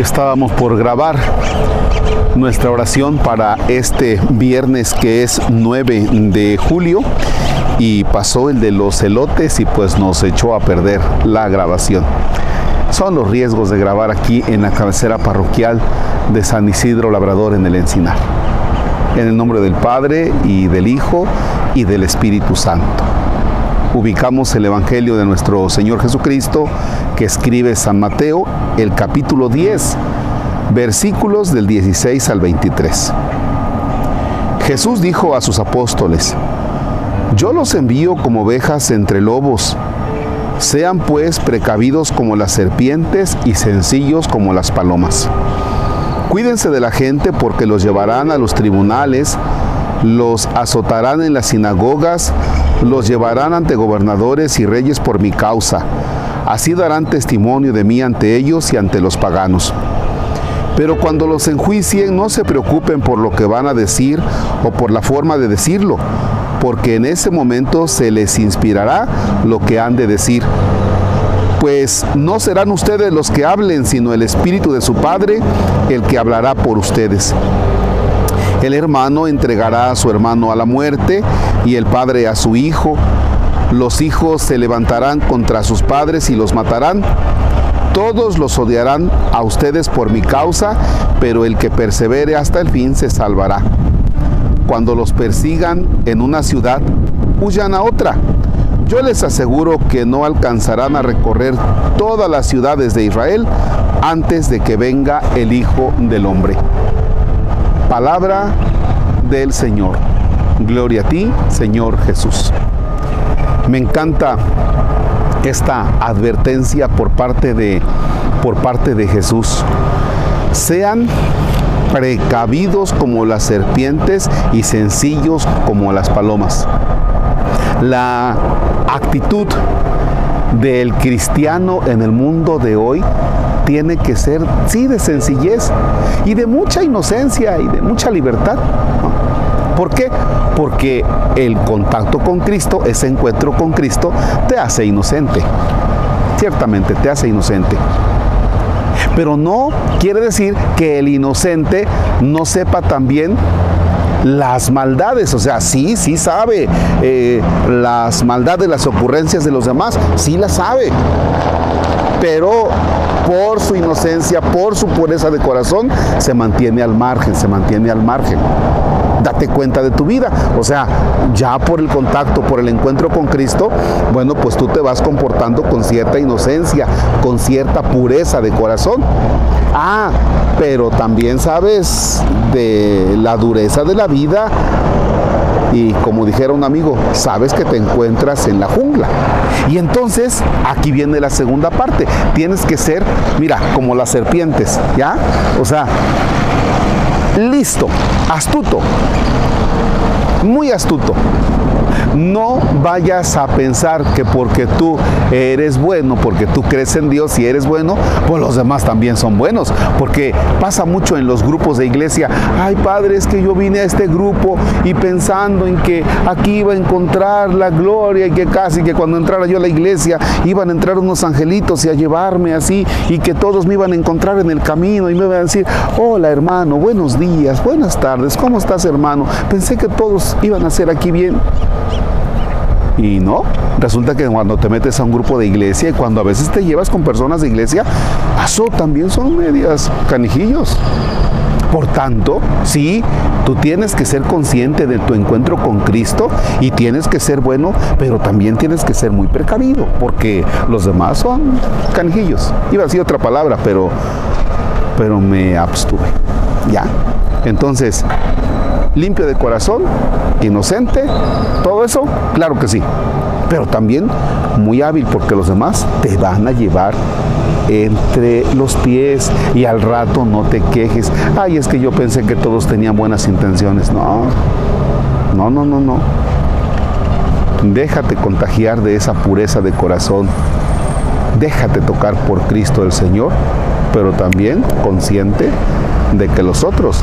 estábamos por grabar nuestra oración para este viernes que es 9 de julio y pasó el de los elotes y pues nos echó a perder la grabación. Son los riesgos de grabar aquí en la cabecera parroquial de San Isidro Labrador en el Encinar. En el nombre del Padre y del Hijo y del Espíritu Santo. Ubicamos el Evangelio de nuestro Señor Jesucristo que escribe San Mateo, el capítulo 10, versículos del 16 al 23. Jesús dijo a sus apóstoles, Yo los envío como ovejas entre lobos. Sean pues precavidos como las serpientes y sencillos como las palomas. Cuídense de la gente porque los llevarán a los tribunales, los azotarán en las sinagogas, los llevarán ante gobernadores y reyes por mi causa. Así darán testimonio de mí ante ellos y ante los paganos. Pero cuando los enjuicien, no se preocupen por lo que van a decir o por la forma de decirlo, porque en ese momento se les inspirará lo que han de decir. Pues no serán ustedes los que hablen, sino el Espíritu de su Padre el que hablará por ustedes. El hermano entregará a su hermano a la muerte y el padre a su hijo. Los hijos se levantarán contra sus padres y los matarán. Todos los odiarán a ustedes por mi causa, pero el que persevere hasta el fin se salvará. Cuando los persigan en una ciudad, huyan a otra. Yo les aseguro que no alcanzarán a recorrer todas las ciudades de Israel antes de que venga el Hijo del Hombre. Palabra del Señor. Gloria a ti, Señor Jesús. Me encanta esta advertencia por parte de, por parte de Jesús. Sean precavidos como las serpientes y sencillos como las palomas. La actitud del cristiano en el mundo de hoy tiene que ser, sí, de sencillez y de mucha inocencia y de mucha libertad. ¿Por qué? Porque el contacto con Cristo, ese encuentro con Cristo, te hace inocente. Ciertamente te hace inocente. Pero no quiere decir que el inocente no sepa también las maldades, o sea, sí, sí sabe eh, las maldades, las ocurrencias de los demás, sí las sabe, pero por su inocencia, por su pureza de corazón, se mantiene al margen, se mantiene al margen date cuenta de tu vida. O sea, ya por el contacto, por el encuentro con Cristo, bueno, pues tú te vas comportando con cierta inocencia, con cierta pureza de corazón. Ah, pero también sabes de la dureza de la vida y como dijera un amigo, sabes que te encuentras en la jungla. Y entonces aquí viene la segunda parte. Tienes que ser, mira, como las serpientes, ¿ya? O sea, listo, astuto, muy astuto. No vayas a pensar que porque tú eres bueno, porque tú crees en Dios y eres bueno, pues los demás también son buenos. Porque pasa mucho en los grupos de iglesia. Ay, padre, es que yo vine a este grupo y pensando en que aquí iba a encontrar la gloria y que casi que cuando entrara yo a la iglesia iban a entrar unos angelitos y a llevarme así y que todos me iban a encontrar en el camino y me iban a decir, hola hermano, buenos días, buenas tardes, ¿cómo estás hermano? Pensé que todos iban a ser aquí bien. Y no, resulta que cuando te metes a un grupo de iglesia y cuando a veces te llevas con personas de iglesia, eso también son medias canijillos. Por tanto, sí, tú tienes que ser consciente de tu encuentro con Cristo y tienes que ser bueno, pero también tienes que ser muy precavido, porque los demás son canijillos. Iba a decir otra palabra, pero, pero me abstuve. ¿Ya? Entonces, limpio de corazón, inocente, todo eso, claro que sí, pero también muy hábil porque los demás te van a llevar entre los pies y al rato no te quejes. Ay, es que yo pensé que todos tenían buenas intenciones. No, no, no, no, no. Déjate contagiar de esa pureza de corazón. Déjate tocar por Cristo el Señor, pero también consciente de que los otros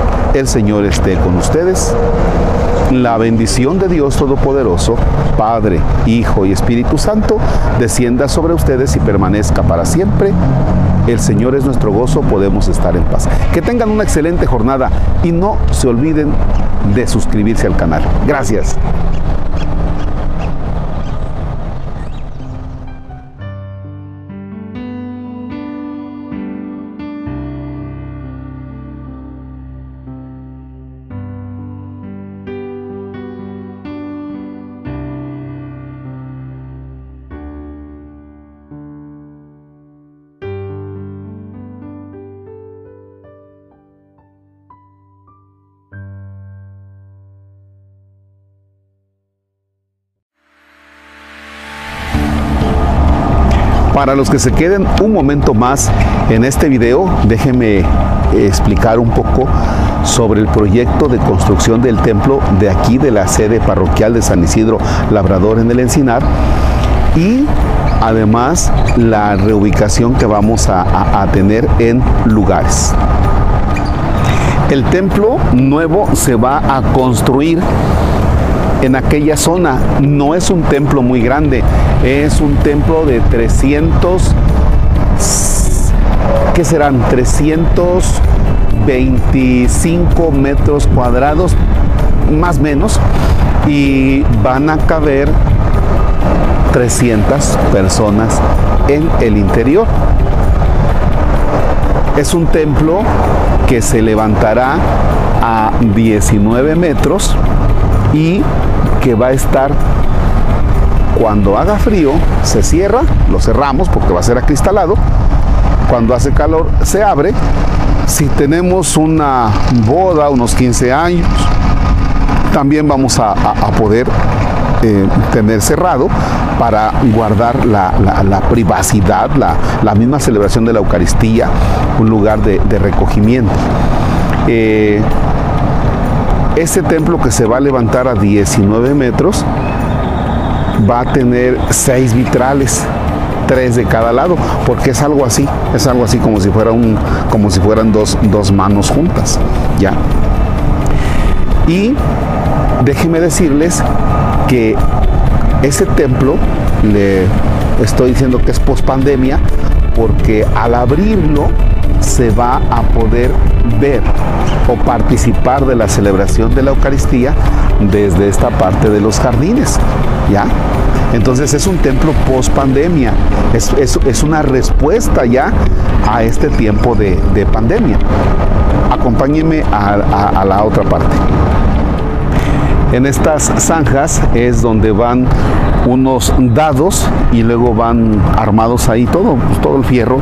El Señor esté con ustedes. La bendición de Dios Todopoderoso, Padre, Hijo y Espíritu Santo, descienda sobre ustedes y permanezca para siempre. El Señor es nuestro gozo, podemos estar en paz. Que tengan una excelente jornada y no se olviden de suscribirse al canal. Gracias. Para los que se queden un momento más en este video, déjenme explicar un poco sobre el proyecto de construcción del templo de aquí de la sede parroquial de San Isidro Labrador en el Encinar y además la reubicación que vamos a, a tener en lugares. El templo nuevo se va a construir en aquella zona. No es un templo muy grande, es un templo de 300, ¿qué serán? 325 metros cuadrados, más menos, y van a caber 300 personas en el interior. Es un templo que se levantará a 19 metros y que va a estar cuando haga frío, se cierra, lo cerramos porque va a ser acristalado. Cuando hace calor, se abre. Si tenemos una boda, unos 15 años, también vamos a, poder eh, tener cerrado para guardar la, privacidad, la, misma celebración de la Eucaristía, un lugar de, recogimiento. Eh, este templo que se va a levantar a 19 metros va a tener seis vitrales, tres de cada lado, porque es algo así, es algo así como si fuera un, como si fueran dos, dos manos juntas, ya. Y déjenme decirles que ese templo le estoy diciendo que es post pandemia porque al abrirlo se va a poder ver o participar de la celebración de la Eucaristía desde esta parte de los jardines. ¿Ya? Entonces es un templo post pandemia, es, es, una respuesta ya a este tiempo de, pandemia. Acompáñenme a la otra parte. En estas zanjas es donde van unos dados y luego van armados ahí todo, pues, todo el fierro.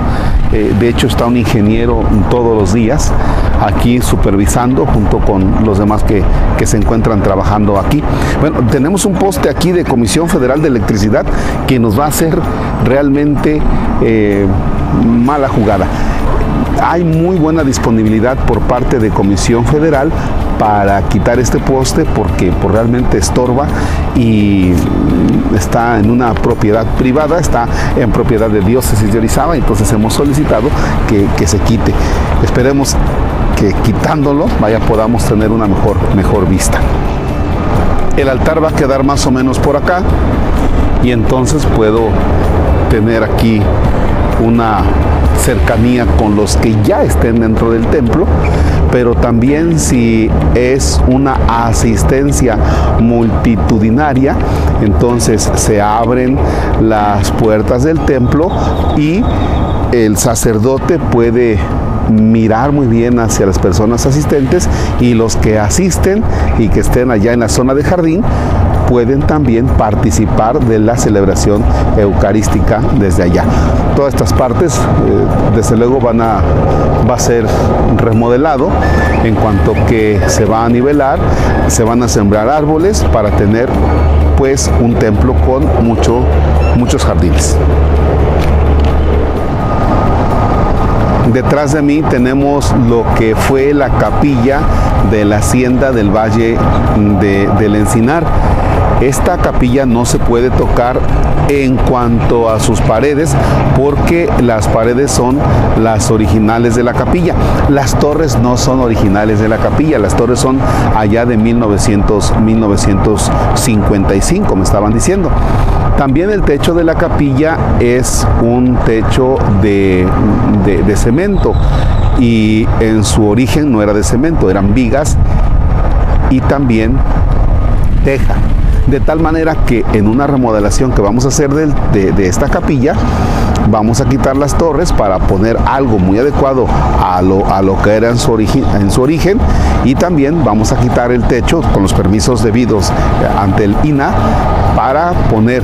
Eh, de hecho está un ingeniero todos los días aquí supervisando junto con los demás que, se encuentran trabajando aquí. Bueno, tenemos un poste aquí de Comisión Federal de Electricidad que nos va a hacer realmente eh, mala jugada hay muy buena disponibilidad por parte de Comisión Federal para quitar este poste porque pues, realmente estorba y está en una propiedad privada, está en propiedad de diócesis de Orizaba, entonces hemos solicitado que, se quite. Esperemos que quitándolo vaya podamos tener una mejor, mejor vista. El altar va a quedar más o menos por acá y entonces puedo tener aquí una cercanía con los que ya estén dentro del templo, pero también si es una asistencia multitudinaria, entonces se abren las puertas del templo y el sacerdote puede mirar muy bien hacia las personas asistentes y los que asisten y que estén allá en la zona de jardín pueden también participar de la celebración eucarística desde allá. Todas estas partes, eh, desde luego, van a, va a ser remodelado en cuanto que se va a nivelar, se van a sembrar árboles para tener pues un templo con mucho, muchos jardines. detrás de mí tenemos lo que fue la capilla de la hacienda del Valle del Encinar. Esta capilla no se puede tocar en cuanto a sus paredes porque las paredes son las originales de la capilla. Las torres no son originales de la capilla, las torres son allá de 1900, 1955, me estaban diciendo. También el techo de la capilla es un techo de, de cemento y en su origen no era de cemento, eran vigas y también teja de tal manera que en una remodelación que vamos a hacer de, esta capilla, vamos a quitar las torres para poner algo muy adecuado a lo, a lo que era su, origen, en su origen y también vamos a quitar el techo con los permisos debidos ante el INA para poner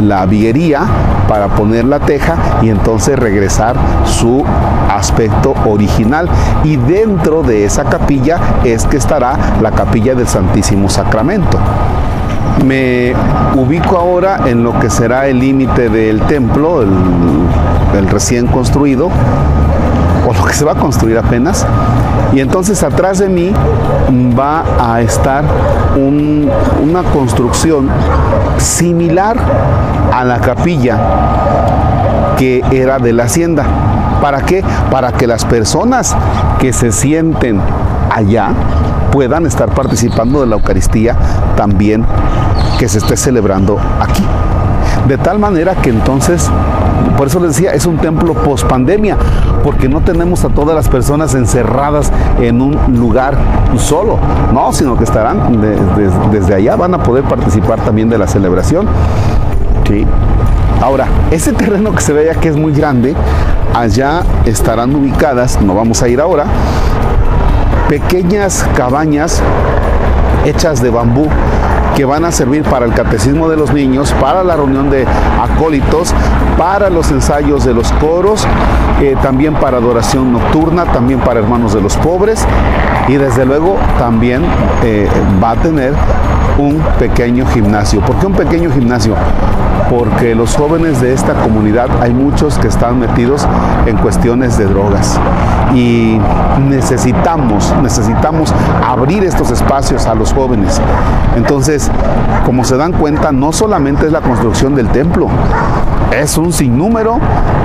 la viguería, para poner la teja y entonces regresar su aspecto original. Y dentro de esa capilla es que estará la capilla del Santísimo Sacramento. Me ubico ahora en lo que será el límite del templo, el, recién construido, o lo que se va a construir apenas. Y entonces atrás de mí va a estar una construcción similar a la capilla que era de la hacienda. ¿Para qué? Para que las personas que se sienten allá puedan estar participando de la Eucaristía también que se esté celebrando aquí. De tal manera que entonces, por eso les decía, es un templo post pandemia, porque no tenemos a todas las personas encerradas en un lugar solo, no, sino que estarán desde allá, van a poder participar también de la celebración. Sí. Ahora, ese terreno que se ve allá que es muy grande, allá estarán ubicadas, no vamos a ir ahora, pequeñas cabañas hechas de bambú que van a servir para el catecismo de los niños, para la reunión de acólitos, para los ensayos de los coros, eh, también para adoración nocturna, también para hermanos de los pobres y desde luego también eh, va a tener un pequeño gimnasio. ¿Por qué un pequeño gimnasio? Porque los jóvenes de esta comunidad hay muchos que están metidos en cuestiones de drogas y necesitamos, necesitamos abrir estos espacios a los jóvenes. Entonces, como se dan cuenta, no solamente es la construcción del templo, es un sinnúmero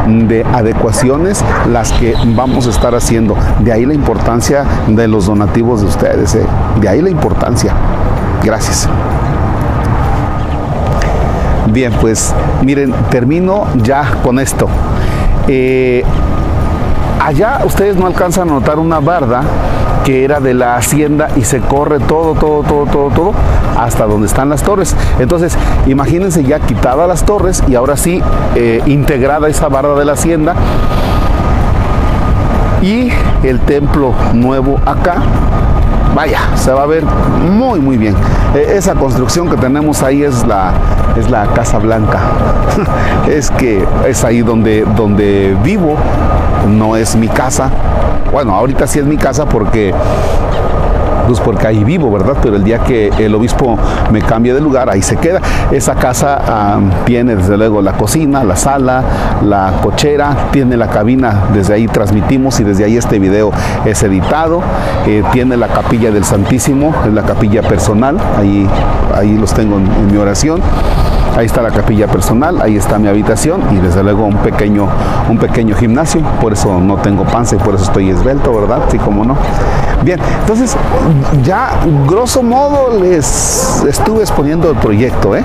de adecuaciones las que vamos a estar haciendo. De ahí la importancia de los donativos de ustedes, ¿eh? de ahí la importancia. Gracias. Bien, pues miren, termino ya con esto. Eh, allá ustedes no alcanzan a notar una barda que era de la hacienda y se corre todo, todo, todo, todo, todo hasta donde están las torres. Entonces, imagínense ya quitada las torres y ahora sí eh, integrada esa barda de la hacienda y el templo nuevo acá vaya, se va a ver muy muy bien. E, esa construcción que tenemos ahí es la, es la Casa Blanca. es que es ahí donde, donde vivo, no es mi casa. Bueno, ahorita sí es mi casa porque porque ahí vivo, ¿verdad? Pero el día que el obispo me cambie de lugar, ahí se queda. Esa casa tiene desde luego la cocina, la sala, la cochera, tiene la cabina, desde ahí transmitimos y desde ahí este video es editado. Eh, tiene la capilla del Santísimo, es la capilla personal, ahí, ahí los tengo en mi oración. Ahí está la capilla personal, ahí está mi habitación y desde luego un pequeño, un pequeño gimnasio, por eso no tengo panza y por eso estoy esbelto, ¿verdad? Sí, como no. Bien, entonces ya grosso modo les estuve exponiendo el proyecto, ¿eh?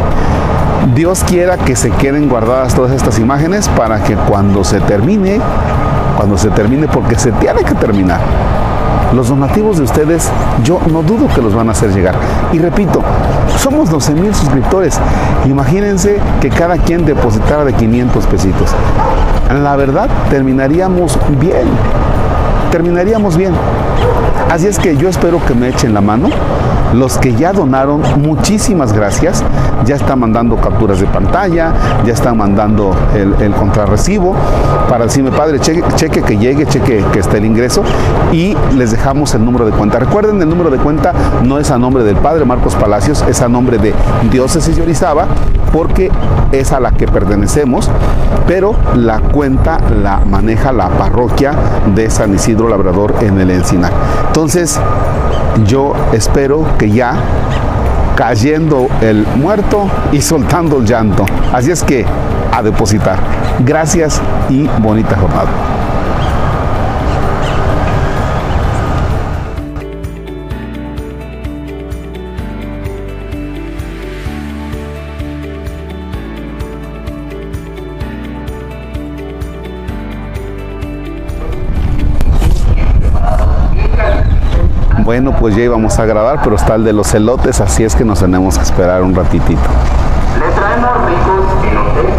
Dios quiera que se queden guardadas todas estas imágenes para que cuando se termine, cuando se termine, porque se tiene que terminar, los donativos de ustedes, yo no dudo que los van a hacer llegar. Y repito, somos 12 mil suscriptores. Imagínense que cada quien depositara de 500 pesitos. La verdad, terminaríamos bien terminaríamos bien. Así es que yo espero que me echen la mano. Los que ya donaron, muchísimas gracias. Ya están mandando capturas de pantalla, ya están mandando el, contrarrecibo para decirme, padre, cheque, cheque que llegue, cheque que esté el ingreso y les dejamos el número de cuenta. Recuerden, el número de cuenta no es a nombre del padre Marcos Palacios, es a nombre de Diócesis de Orizaba porque es a la que pertenecemos, pero la cuenta la maneja la parroquia de San Isidro Labrador en el Encinar. Entonces, yo espero que ya cayendo el muerto y soltando el llanto. Así es que a depositar. Gracias y bonita jornada. Bueno, pues ya íbamos a grabar, pero está el de los elotes, así es que nos tenemos que esperar un ratitito. Le traemos ricos elotes